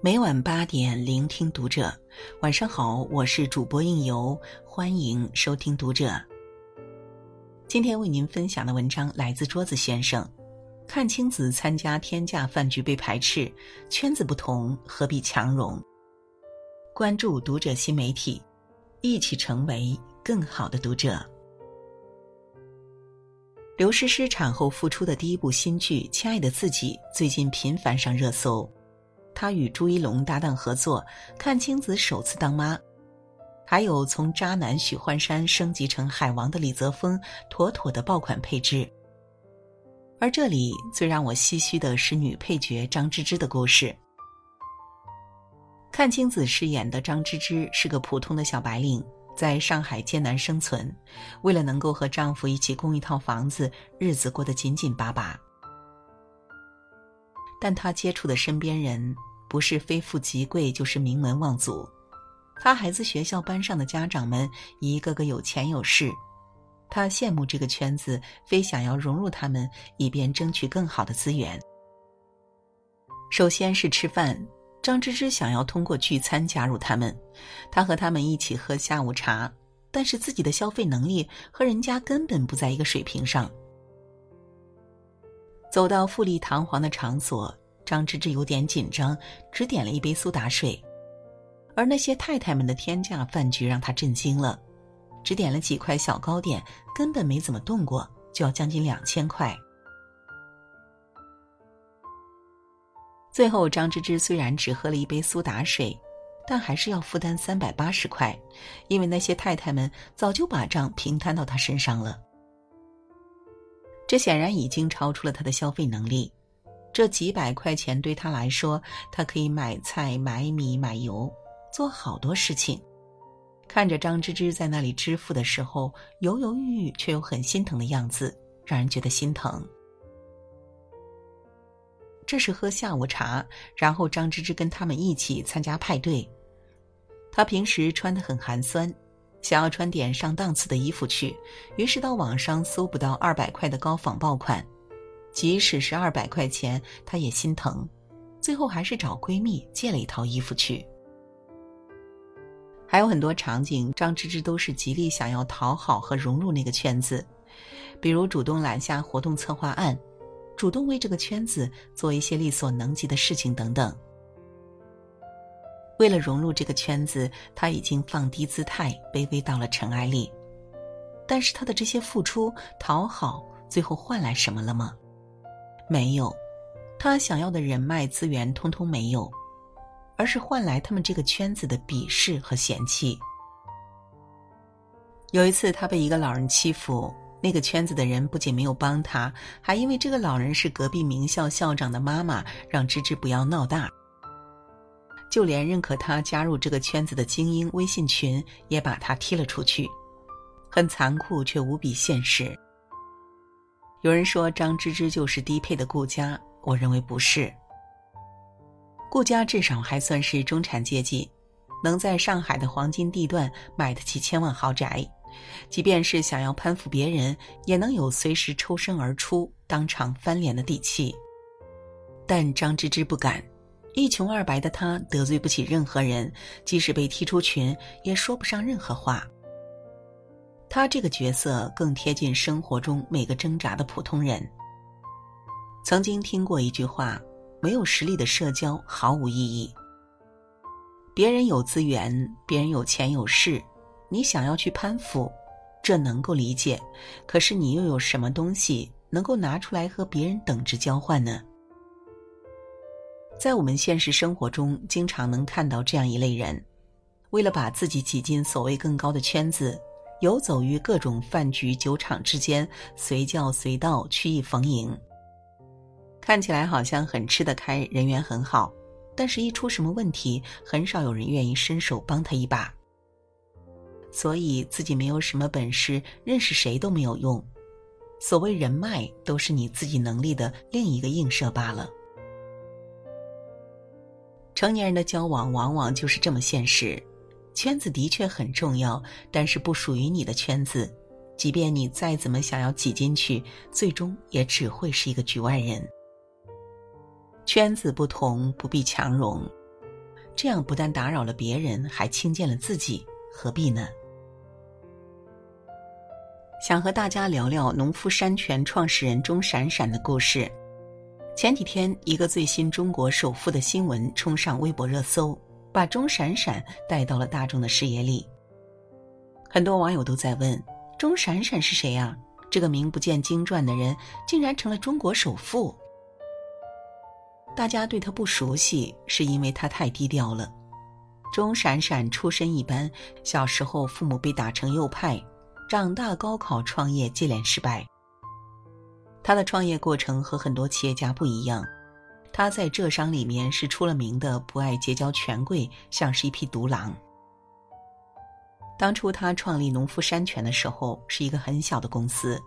每晚八点，聆听读者。晚上好，我是主播应由，欢迎收听读者。今天为您分享的文章来自桌子先生。阚清子参加天价饭局被排斥，圈子不同，何必强融？关注读者新媒体，一起成为更好的读者。刘诗诗产后复出的第一部新剧《亲爱的自己》最近频繁上热搜。她与朱一龙搭档合作，阚清子首次当妈，还有从渣男许幻山升级成海王的李泽峰，妥妥的爆款配置。而这里最让我唏嘘的是女配角张芝芝的故事。阚清子饰演的张芝芝是个普通的小白领。在上海艰难生存，为了能够和丈夫一起供一套房子，日子过得紧紧巴巴。但她接触的身边人，不是非富即贵，就是名门望族。他孩子学校班上的家长们，一个个有钱有势。他羡慕这个圈子，非想要融入他们，以便争取更好的资源。首先是吃饭。张芝芝想要通过聚餐加入他们，她和他们一起喝下午茶，但是自己的消费能力和人家根本不在一个水平上。走到富丽堂皇的场所，张芝芝有点紧张，只点了一杯苏打水，而那些太太们的天价饭局让她震惊了，只点了几块小糕点，根本没怎么动过，就要将近两千块。最后，张芝芝虽然只喝了一杯苏打水，但还是要负担三百八十块，因为那些太太们早就把账平摊到她身上了。这显然已经超出了她的消费能力。这几百块钱对他来说，他可以买菜、买米、买油，做好多事情。看着张芝芝在那里支付的时候，犹犹豫豫却又很心疼的样子，让人觉得心疼。这是喝下午茶，然后张芝芝跟他们一起参加派对。她平时穿的很寒酸，想要穿点上档次的衣服去，于是到网上搜不到二百块的高仿爆款，即使是二百块钱，她也心疼。最后还是找闺蜜借了一套衣服去。还有很多场景，张芝芝都是极力想要讨好和融入那个圈子，比如主动揽下活动策划案。主动为这个圈子做一些力所能及的事情等等。为了融入这个圈子，他已经放低姿态，卑微到了尘埃里。但是他的这些付出、讨好，最后换来什么了吗？没有，他想要的人脉资源通通没有，而是换来他们这个圈子的鄙视和嫌弃。有一次，他被一个老人欺负。那个圈子的人不仅没有帮他，还因为这个老人是隔壁名校校长的妈妈，让芝芝不要闹大。就连认可他加入这个圈子的精英微信群，也把他踢了出去。很残酷，却无比现实。有人说张芝芝就是低配的顾家，我认为不是。顾家至少还算是中产阶级，能在上海的黄金地段买得起千万豪宅。即便是想要攀附别人，也能有随时抽身而出、当场翻脸的底气。但张芝芝不敢，一穷二白的她得罪不起任何人，即使被踢出群，也说不上任何话。他这个角色更贴近生活中每个挣扎的普通人。曾经听过一句话：“没有实力的社交毫无意义。”别人有资源，别人有钱有势。你想要去攀附，这能够理解，可是你又有什么东西能够拿出来和别人等值交换呢？在我们现实生活中，经常能看到这样一类人，为了把自己挤进所谓更高的圈子，游走于各种饭局酒场之间，随叫随到，曲意逢迎。看起来好像很吃得开，人缘很好，但是一出什么问题，很少有人愿意伸手帮他一把。所以自己没有什么本事，认识谁都没有用。所谓人脉，都是你自己能力的另一个映射罢了。成年人的交往往往就是这么现实，圈子的确很重要，但是不属于你的圈子，即便你再怎么想要挤进去，最终也只会是一个局外人。圈子不同，不必强融。这样不但打扰了别人，还轻贱了自己，何必呢？想和大家聊聊农夫山泉创始人钟闪闪的故事。前几天，一个最新中国首富的新闻冲上微博热搜，把钟闪闪带到了大众的视野里。很多网友都在问：钟闪闪是谁呀？这个名不见经传的人，竟然成了中国首富。大家对他不熟悉，是因为他太低调了。钟闪闪出身一般，小时候父母被打成右派，长大高考创业接连失败。他的创业过程和很多企业家不一样，他在浙商里面是出了名的不爱结交权贵，像是一匹独狼。当初他创立农夫山泉的时候，是一个很小的公司，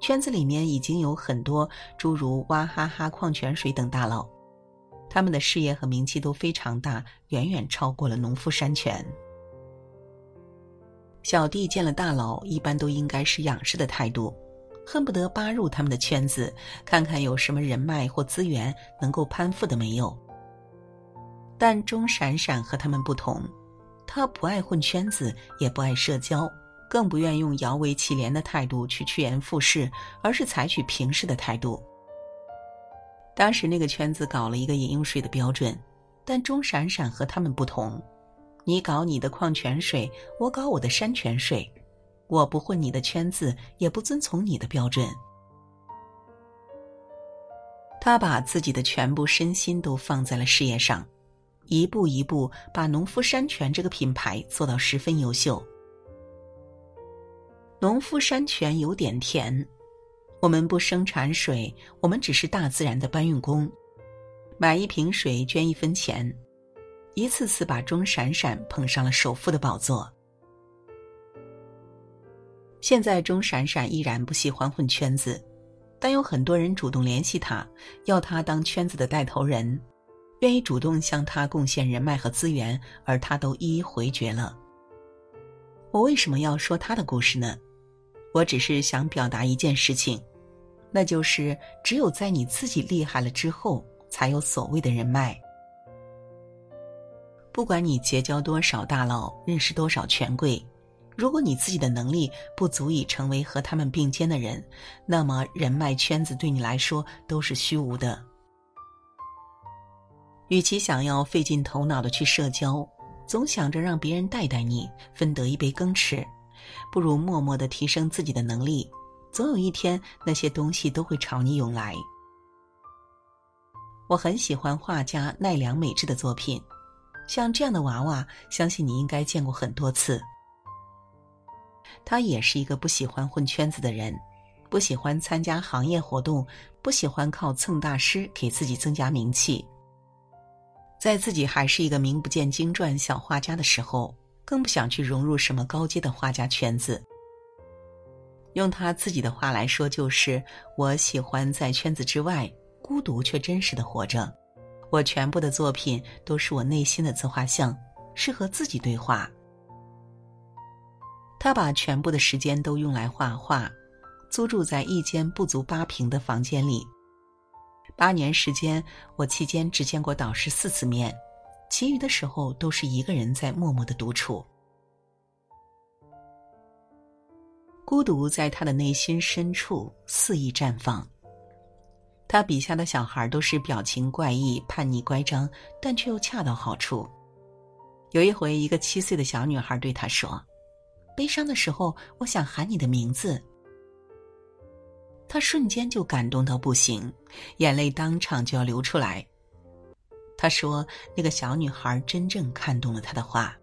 圈子里面已经有很多诸如娃哈哈矿泉水等大佬，他们的事业和名气都非常大，远远超过了农夫山泉。小弟见了大佬，一般都应该是仰视的态度，恨不得扒入他们的圈子，看看有什么人脉或资源能够攀附的没有。但钟闪闪和他们不同。他不爱混圈子，也不爱社交，更不愿用摇尾乞怜的态度去趋炎附势，而是采取平视的态度。当时那个圈子搞了一个饮用水的标准，但钟闪闪和他们不同，你搞你的矿泉水，我搞我的山泉水，我不混你的圈子，也不遵从你的标准。他把自己的全部身心都放在了事业上。一步一步把农夫山泉这个品牌做到十分优秀。农夫山泉有点甜，我们不生产水，我们只是大自然的搬运工。买一瓶水捐一分钱，一次次把钟闪闪捧上了首富的宝座。现在钟闪闪依然不喜欢混圈子，但有很多人主动联系他，要他当圈子的带头人。愿意主动向他贡献人脉和资源，而他都一一回绝了。我为什么要说他的故事呢？我只是想表达一件事情，那就是只有在你自己厉害了之后，才有所谓的人脉。不管你结交多少大佬，认识多少权贵，如果你自己的能力不足以成为和他们并肩的人，那么人脉圈子对你来说都是虚无的。与其想要费尽头脑的去社交，总想着让别人带带你，分得一杯羹吃，不如默默的提升自己的能力，总有一天那些东西都会朝你涌来。我很喜欢画家奈良美智的作品，像这样的娃娃，相信你应该见过很多次。他也是一个不喜欢混圈子的人，不喜欢参加行业活动，不喜欢靠蹭大师给自己增加名气。在自己还是一个名不见经传小画家的时候，更不想去融入什么高阶的画家圈子。用他自己的话来说，就是我喜欢在圈子之外孤独却真实的活着。我全部的作品都是我内心的自画像，是和自己对话。他把全部的时间都用来画画，租住在一间不足八平的房间里。八年时间，我期间只见过导师四次面，其余的时候都是一个人在默默的独处。孤独在他的内心深处肆意绽放。他笔下的小孩都是表情怪异、叛逆乖张，但却又恰到好处。有一回，一个七岁的小女孩对他说：“悲伤的时候，我想喊你的名字。”他瞬间就感动到不行，眼泪当场就要流出来。他说：“那个小女孩真正看懂了他的话。”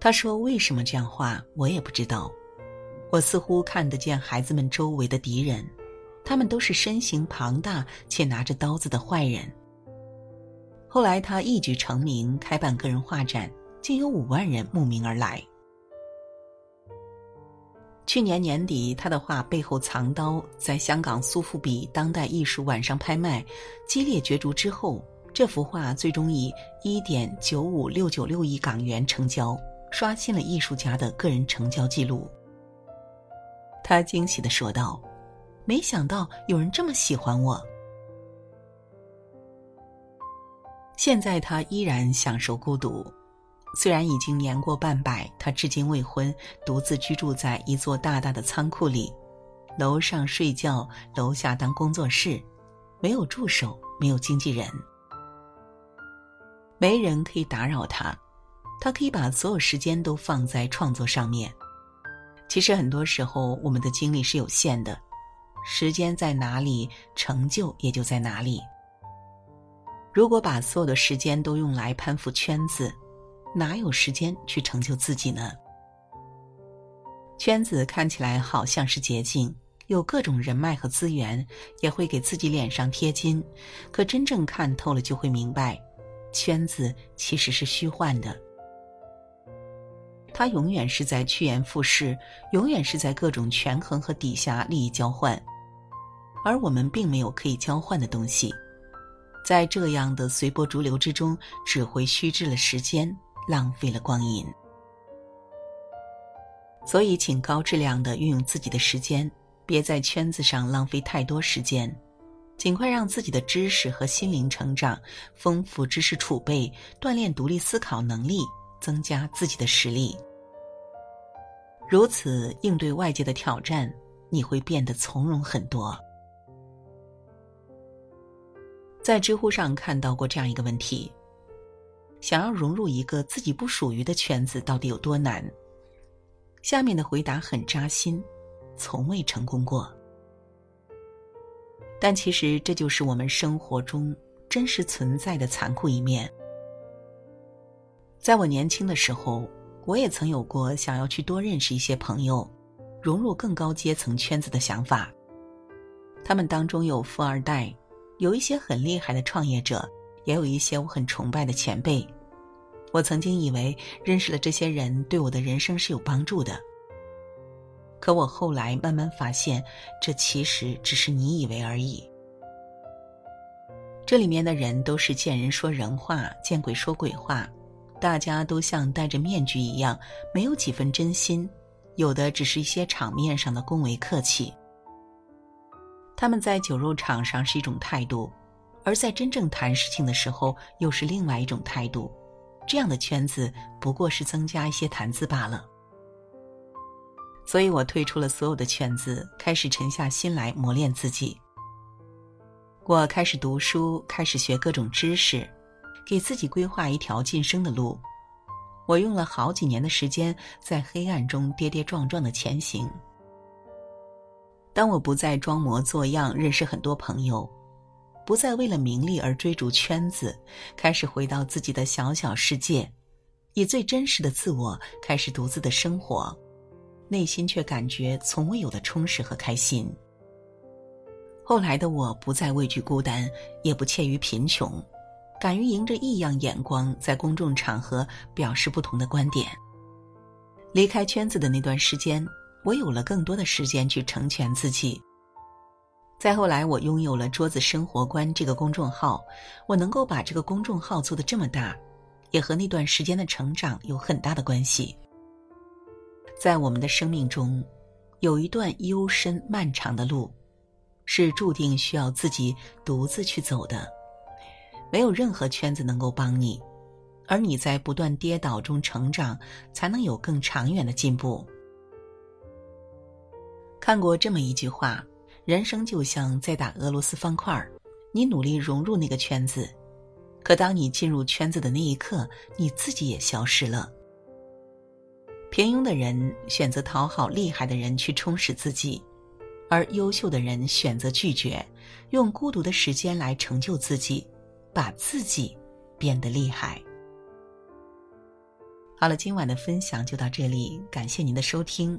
他说：“为什么这样画，我也不知道。我似乎看得见孩子们周围的敌人，他们都是身形庞大且拿着刀子的坏人。”后来他一举成名，开办个人画展，竟有五万人慕名而来。去年年底，他的画《背后藏刀》在香港苏富比当代艺术晚上拍卖，激烈角逐之后，这幅画最终以一点九五六九六亿港元成交，刷新了艺术家的个人成交记录。他惊喜的说道：“没想到有人这么喜欢我。”现在他依然享受孤独，虽然已经年过半百，他至今未婚，独自居住在一座大大的仓库里，楼上睡觉，楼下当工作室，没有助手，没有经纪人，没人可以打扰他，他可以把所有时间都放在创作上面。其实很多时候，我们的精力是有限的，时间在哪里，成就也就在哪里。如果把所有的时间都用来攀附圈子，哪有时间去成就自己呢？圈子看起来好像是捷径，有各种人脉和资源，也会给自己脸上贴金。可真正看透了，就会明白，圈子其实是虚幻的。它永远是在趋炎附势，永远是在各种权衡和底下利益交换，而我们并没有可以交换的东西。在这样的随波逐流之中，只会虚掷了时间，浪费了光阴。所以，请高质量的运用自己的时间，别在圈子上浪费太多时间，尽快让自己的知识和心灵成长，丰富知识储备，锻炼独立思考能力，增加自己的实力。如此应对外界的挑战，你会变得从容很多。在知乎上看到过这样一个问题：想要融入一个自己不属于的圈子，到底有多难？下面的回答很扎心，从未成功过。但其实这就是我们生活中真实存在的残酷一面。在我年轻的时候，我也曾有过想要去多认识一些朋友，融入更高阶层圈子的想法。他们当中有富二代。有一些很厉害的创业者，也有一些我很崇拜的前辈。我曾经以为认识了这些人对我的人生是有帮助的，可我后来慢慢发现，这其实只是你以为而已。这里面的人都是见人说人话，见鬼说鬼话，大家都像戴着面具一样，没有几分真心，有的只是一些场面上的恭维客气。他们在酒肉场上是一种态度，而在真正谈事情的时候又是另外一种态度。这样的圈子不过是增加一些谈资罢了。所以我退出了所有的圈子，开始沉下心来磨练自己。我开始读书，开始学各种知识，给自己规划一条晋升的路。我用了好几年的时间，在黑暗中跌跌撞撞的前行。当我不再装模作样认识很多朋友，不再为了名利而追逐圈子，开始回到自己的小小世界，以最真实的自我开始独自的生活，内心却感觉从未有的充实和开心。后来的我不再畏惧孤单，也不怯于贫穷，敢于迎着异样眼光，在公众场合表示不同的观点。离开圈子的那段时间。我有了更多的时间去成全自己。再后来，我拥有了“桌子生活观”这个公众号，我能够把这个公众号做得这么大，也和那段时间的成长有很大的关系。在我们的生命中，有一段幽深漫长的路，是注定需要自己独自去走的，没有任何圈子能够帮你，而你在不断跌倒中成长，才能有更长远的进步。看过这么一句话：人生就像在打俄罗斯方块，你努力融入那个圈子，可当你进入圈子的那一刻，你自己也消失了。平庸的人选择讨好厉害的人去充实自己，而优秀的人选择拒绝，用孤独的时间来成就自己，把自己变得厉害。好了，今晚的分享就到这里，感谢您的收听。